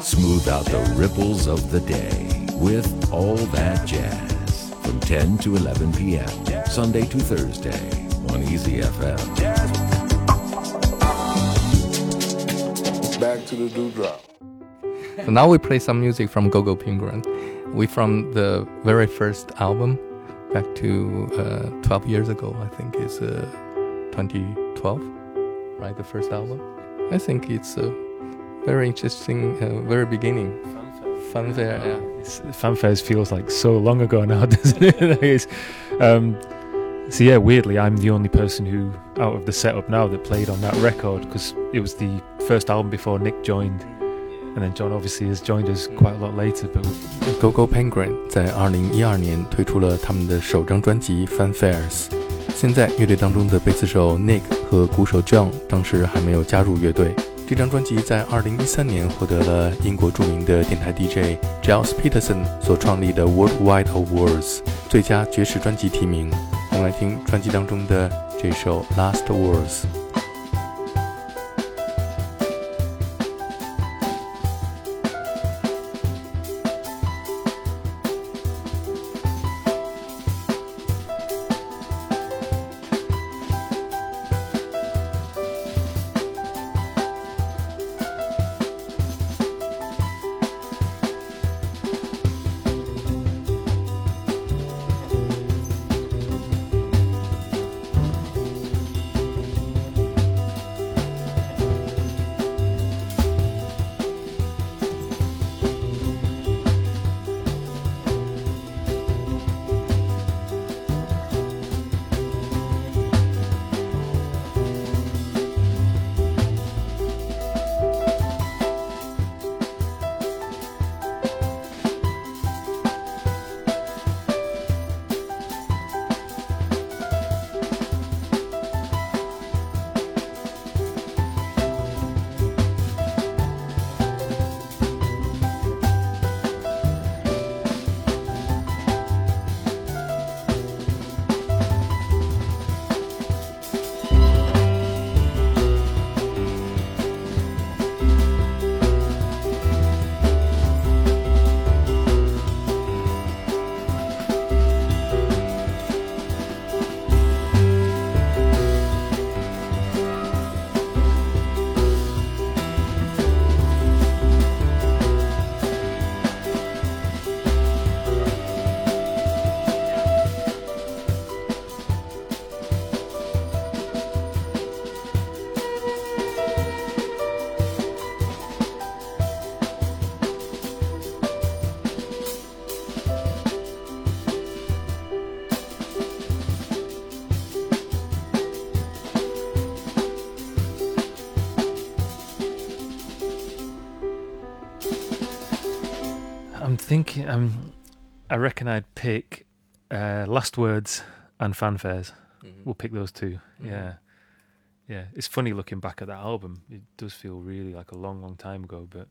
Smooth out the ripples of the day with all that jazz from 10 to 11 p.m. Sunday to Thursday on Easy FM. Back to the dewdrop. So now we play some music from Gogo Penguin. We from the very first album back to uh, 12 years ago, I think it's uh, 2012, right? The first album. I think it's a very interesting, uh, very beginning. Fanfare, yeah. yeah. Fanfares feels like so long ago now, doesn't it? um, so yeah, weirdly, I'm the only person who, out of the setup now, that played on that record because it was the first album before Nick joined, and then John obviously has joined us quite a lot later. But Gogo Penguin 在二零一二年推出了他们的首张专辑《Fanfares》。现在乐队当中的贝斯手 Nick 和鼓手 John 当时还没有加入乐队。这张专辑在二零一三年获得了英国著名的电台 DJ Giles Peterson 所创立的 Worldwide Awards 最佳爵士专辑提名。我们来听专辑当中的这首《Last Words》。I'm thinking, um, I reckon I'd pick uh, Last Words and Fanfares. We'll pick those 2 Yeah. Yeah. It's funny looking back at that album. It does feel really like a long, long time ago, but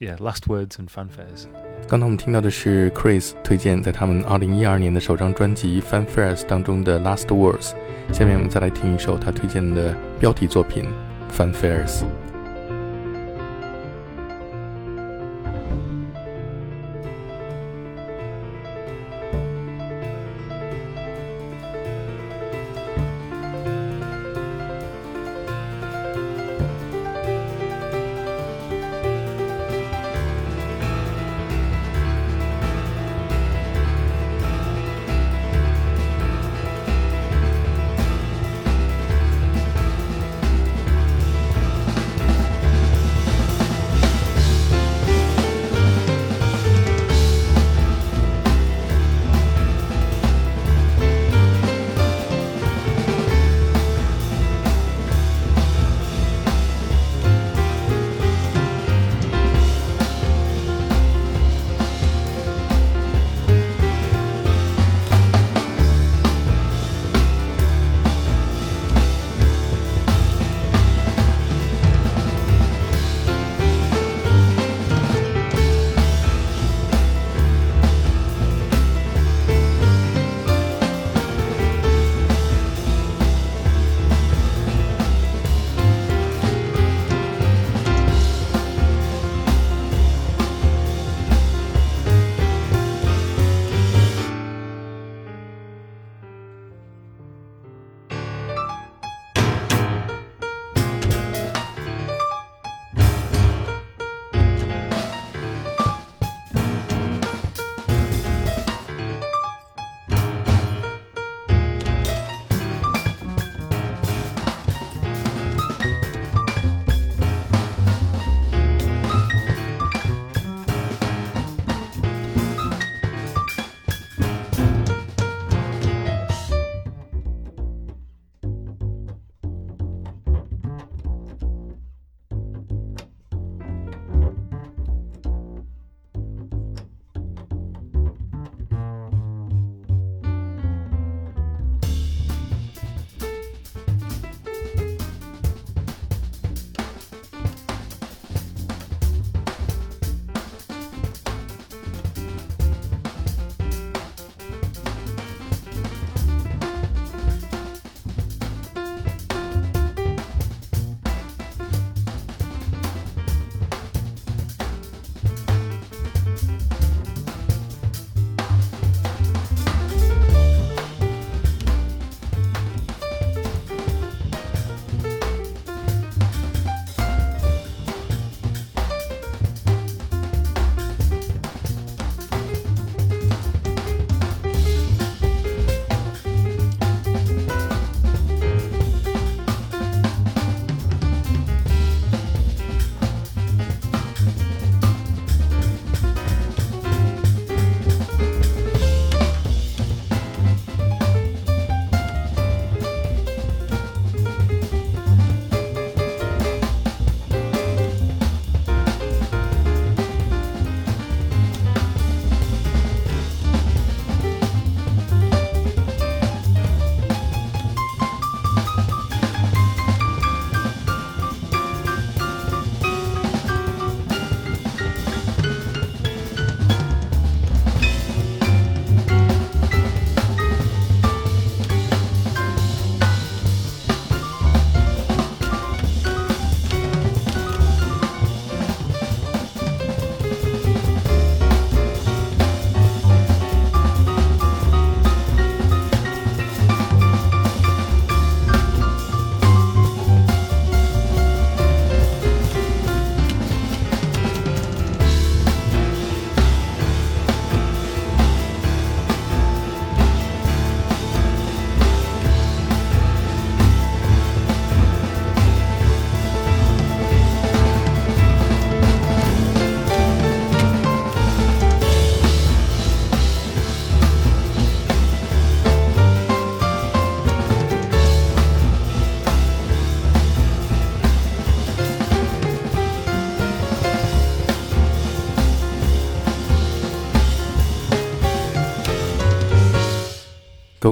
yeah, Last Words and Fanfares. 刚才我们听到的是 Chris 推荐在他们二零一二年的首张专辑《Fanfares》当中的《Last Words》，下面我们再来听一首他推荐的标题作品《Fanfares》。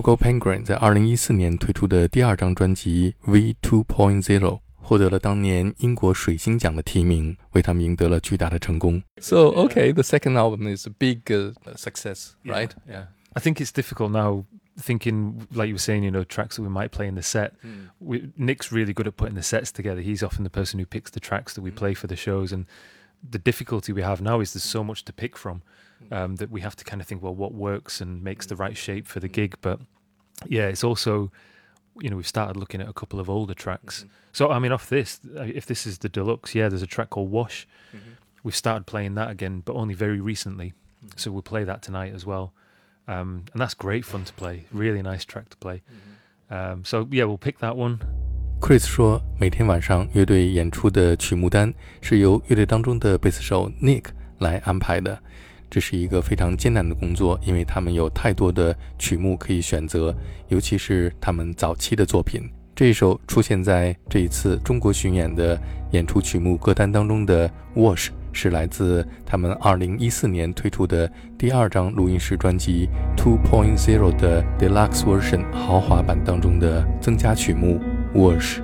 Gogo Penguin 在二零一四年推出的第二张专辑 V Two Point Zero 获得了当年英国水星奖的提名，为他们赢得了巨大的成功。So okay, the second album is a big uh, success, right? Yeah. I think it's difficult now thinking like you were saying, you know, tracks that we might play in the set. Mm. We, Nick's really good at putting the sets together. He's often the person who picks the tracks that we mm. play for the shows, and the difficulty we have now is there's so much to pick from mm. um, that we have to kind of think, well, what works and makes the right shape for the mm. gig. But yeah, it's also, you know, we've started looking at a couple of older tracks. Mm-hmm. So I mean, off this, uh, if this is the deluxe, yeah, there's a track called Wash. Mm-hmm. We've started playing that again, but only very recently. Mm-hmm. So we'll play that tonight as well. Um, and that's great fun to play. Really nice track to play. Um, so yeah, we'll pick that one. Chris 说，每天晚上乐队演出的曲目单是由乐队当中的贝斯手 Nick 来安排的。 这是一个非常艰难的工作，因为他们有太多的曲目可以选择，尤其是他们早期的作品。这一首出现在这一次中国巡演的演出曲目歌单当中的《Wash》。是来自他们二零一四年推出的第二张录音室专辑《Two Point Zero》的 Deluxe Version 豪华版当中的增加曲目《Wash》。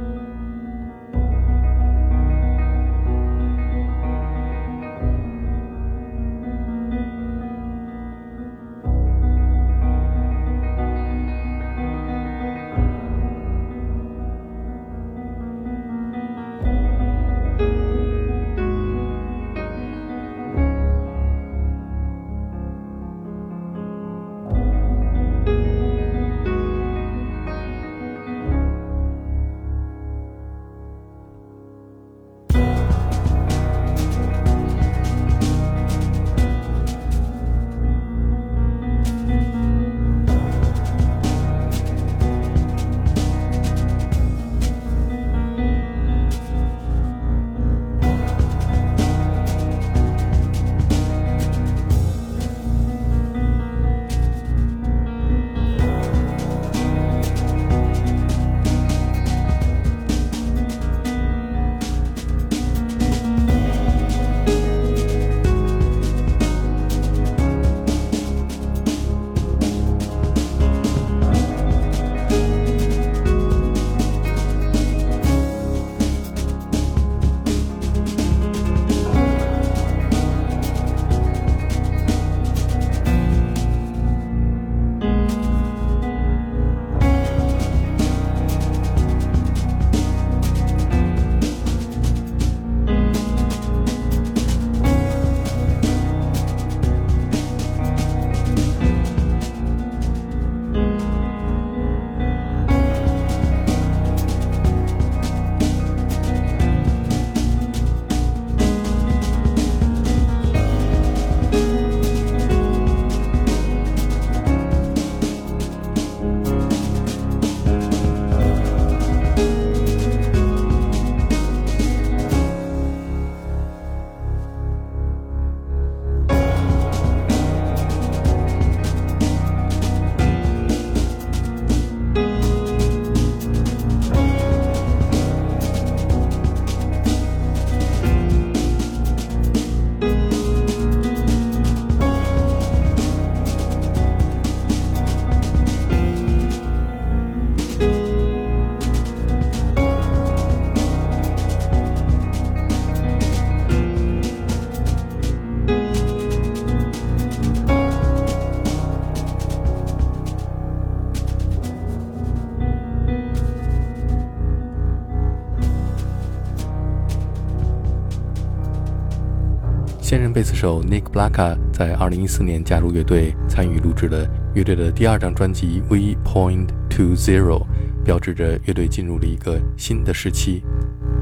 现任贝斯手 Nick Blacka 在2014年加入乐队，参与录制了乐队的第二张专辑《V Point Two Zero》，标志着乐队进入了一个新的时期。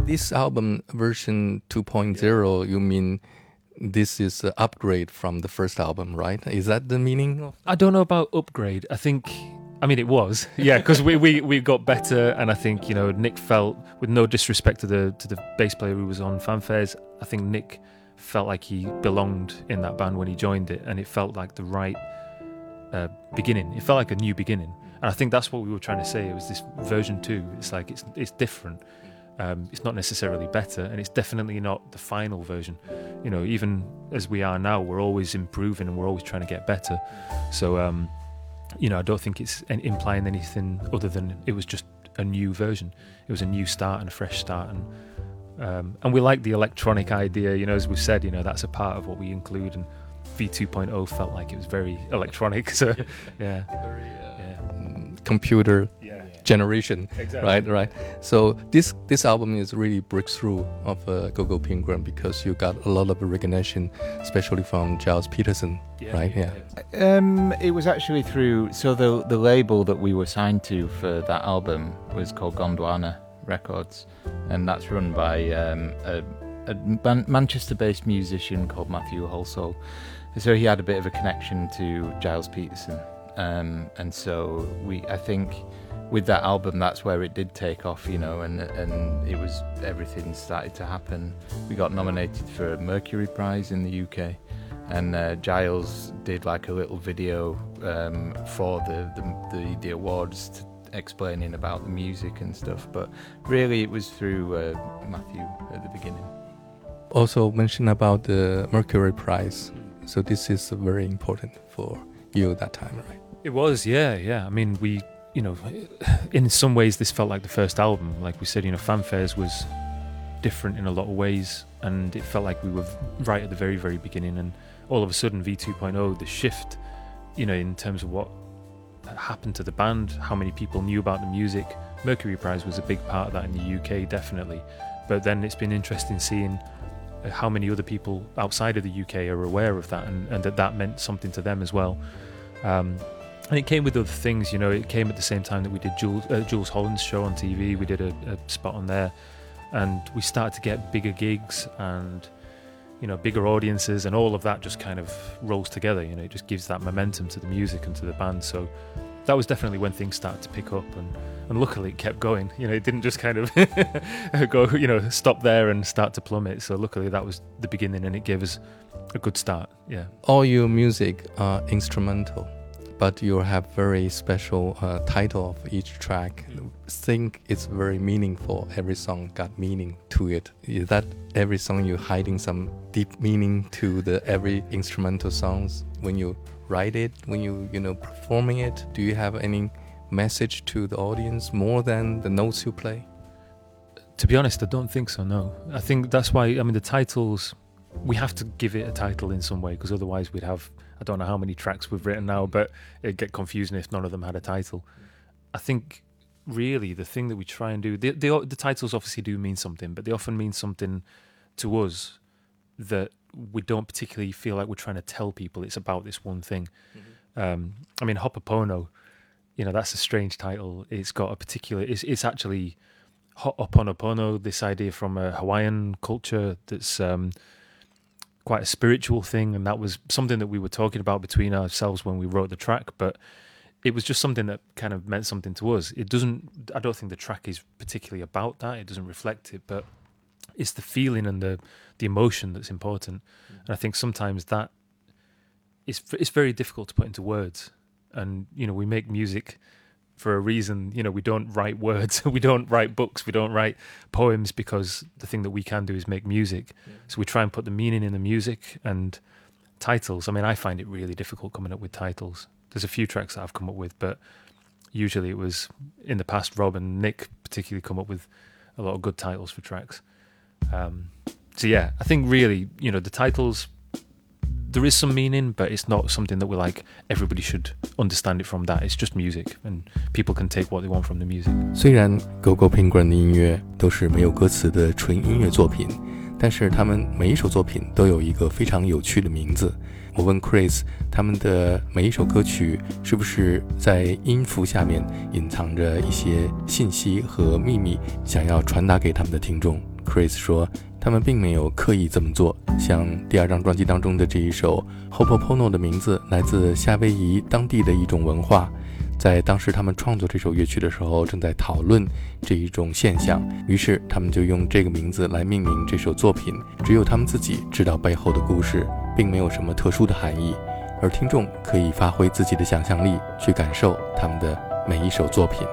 This album version 2.0, you mean this is an upgrade from the first album, right? Is that the meaning? I don't know about upgrade. I think I mean, it was, yeah, because we, we we got better, and I think you know Nick felt, with no disrespect to the to the bass player who was on fanfares, I think Nick felt like he belonged in that band when he joined it, and it felt like the right uh, beginning. It felt like a new beginning, and I think that's what we were trying to say. It was this version two. It's like it's it's different. Um, it's not necessarily better, and it's definitely not the final version. You know, even as we are now, we're always improving and we're always trying to get better. So, um, you know, I don't think it's implying anything other than it was just a new version. It was a new start and a fresh start, and um, and we like the electronic idea. You know, as we've said, you know, that's a part of what we include. And V2.0 felt like it was very electronic. So, yeah, very, uh, yeah. computer yeah. generation, exactly. right? Right. So this this album is really breakthrough of uh, Go Go Penguin because you got a lot of recognition, especially from Gilles Peterson, Yeah, right? Yeah. Um, it was actually through so the the label that we were signed to for that album was called Gondwana Records, and that's run by um, a, a Man- Manchester-based musician called Matthew Halsall. So he had a bit of a connection to Gilles Peterson, um, and so we I think with that album that's where it did take off, you know, and and it was everything started to happen. We got nominated for a Mercury Prize in the UK and uh, Gilles did like a little video um, for the, the the awards to, explaining about the music and stuff. But really, it was through uh, Matthew at the beginning. Also mention about the Mercury Prize. So this is very important for you that time, right? It was, yeah, yeah. I mean, we, you know, in some ways, this felt like the first album. Like we said, you know, Fanfares was different in a lot of ways, and it felt like we were right at the very, very beginning. And all of a sudden, V2.0, the shift, you know, in terms of what happened to the band, how many people knew about the music. Mercury Prize was a big part of that in the UK, definitely. But then it's been interesting seeing uh, how many other people outside of the UK are aware of that and, and that that meant something to them as well. Um, and it came with other things, you know, it came at the same time that we did Jools, uh, Jools Holland's show on TV, we did a, a spot on there, and we started to get bigger gigs and, you know, bigger audiences, and all of that just kind of rolls together, you know, it just gives that momentum to the music and to the band. So that was definitely when things started to pick up, and, and luckily it kept going, you know, it didn't just kind of go, you know, stop there and start to plummet. So luckily that was the beginning, and it gave us a good start, yeah. All your music are instrumental, but you have very special uh, title of each track. Think it's very meaningful. Every song got meaning to it. Is that every song you hiding some deep meaning to the every instrumental songs when you write it, when you you know performing it? Do you have any message to the audience more than the notes you play? To be honest, I don't think so. No, I think that's why. I mean, the titles we have to give it a title in some way because otherwise we'd have I don't know how many tracks we've written now, but it'd get confusing if none of them had a title. I think really the thing that we try and do the, the the titles obviously do mean something, but they often mean something to us that we don't particularly feel like we're trying to tell people it's about this one thing. Um, I mean, Hopopono, you know, that's a strange title. It's got a particular. It's it's actually Ho'oponopono, this idea from a Hawaiian culture that's um, quite a spiritual thing, and that was something that we were talking about between ourselves when we wrote the track. But it was just something that kind of meant something to us. It doesn't. I don't think the track is particularly about that. It doesn't reflect it, but it's the feeling and the the emotion that's important. Mm. And I think sometimes that it's it's very difficult to put into words. And you know, we make music for a reason. You know, we don't write words, we don't write books, we don't write poems because the thing that we can do is make music. So we try and put the meaning in the music and titles. I mean, I find it really difficult coming up with titles. There's a few tracks that I've come up with, but usually it was in the past. Rob and Nick particularly come up with a lot of good titles for tracks. Um, so yeah, I think really, you know, the titles there is some meaning, but it's not something that we like everybody should understand it from that. It's just music, and people can take what they want from the music. 虽然 Go Go Penguin 的音乐都是没有歌词的纯音乐作品，但是他们每一首作品都有一个非常有趣的名字。我问 Chris，他们的每一首歌曲是不是在音符下面隐藏着一些信息和秘密，想要传达给他们的听众？Chris 说，他们并没有刻意这么做。像第二张专辑当中的这一首 Hopopono 的名字来自夏威夷当地的一种文化。在当时他们创作这首乐曲的时候，正在讨论这一种现象，于是他们就用这个名字来命名这首作品。只有他们自己知道背后的故事，并没有什么特殊的含义，而听众可以发挥自己的想象力去感受他们的每一首作品。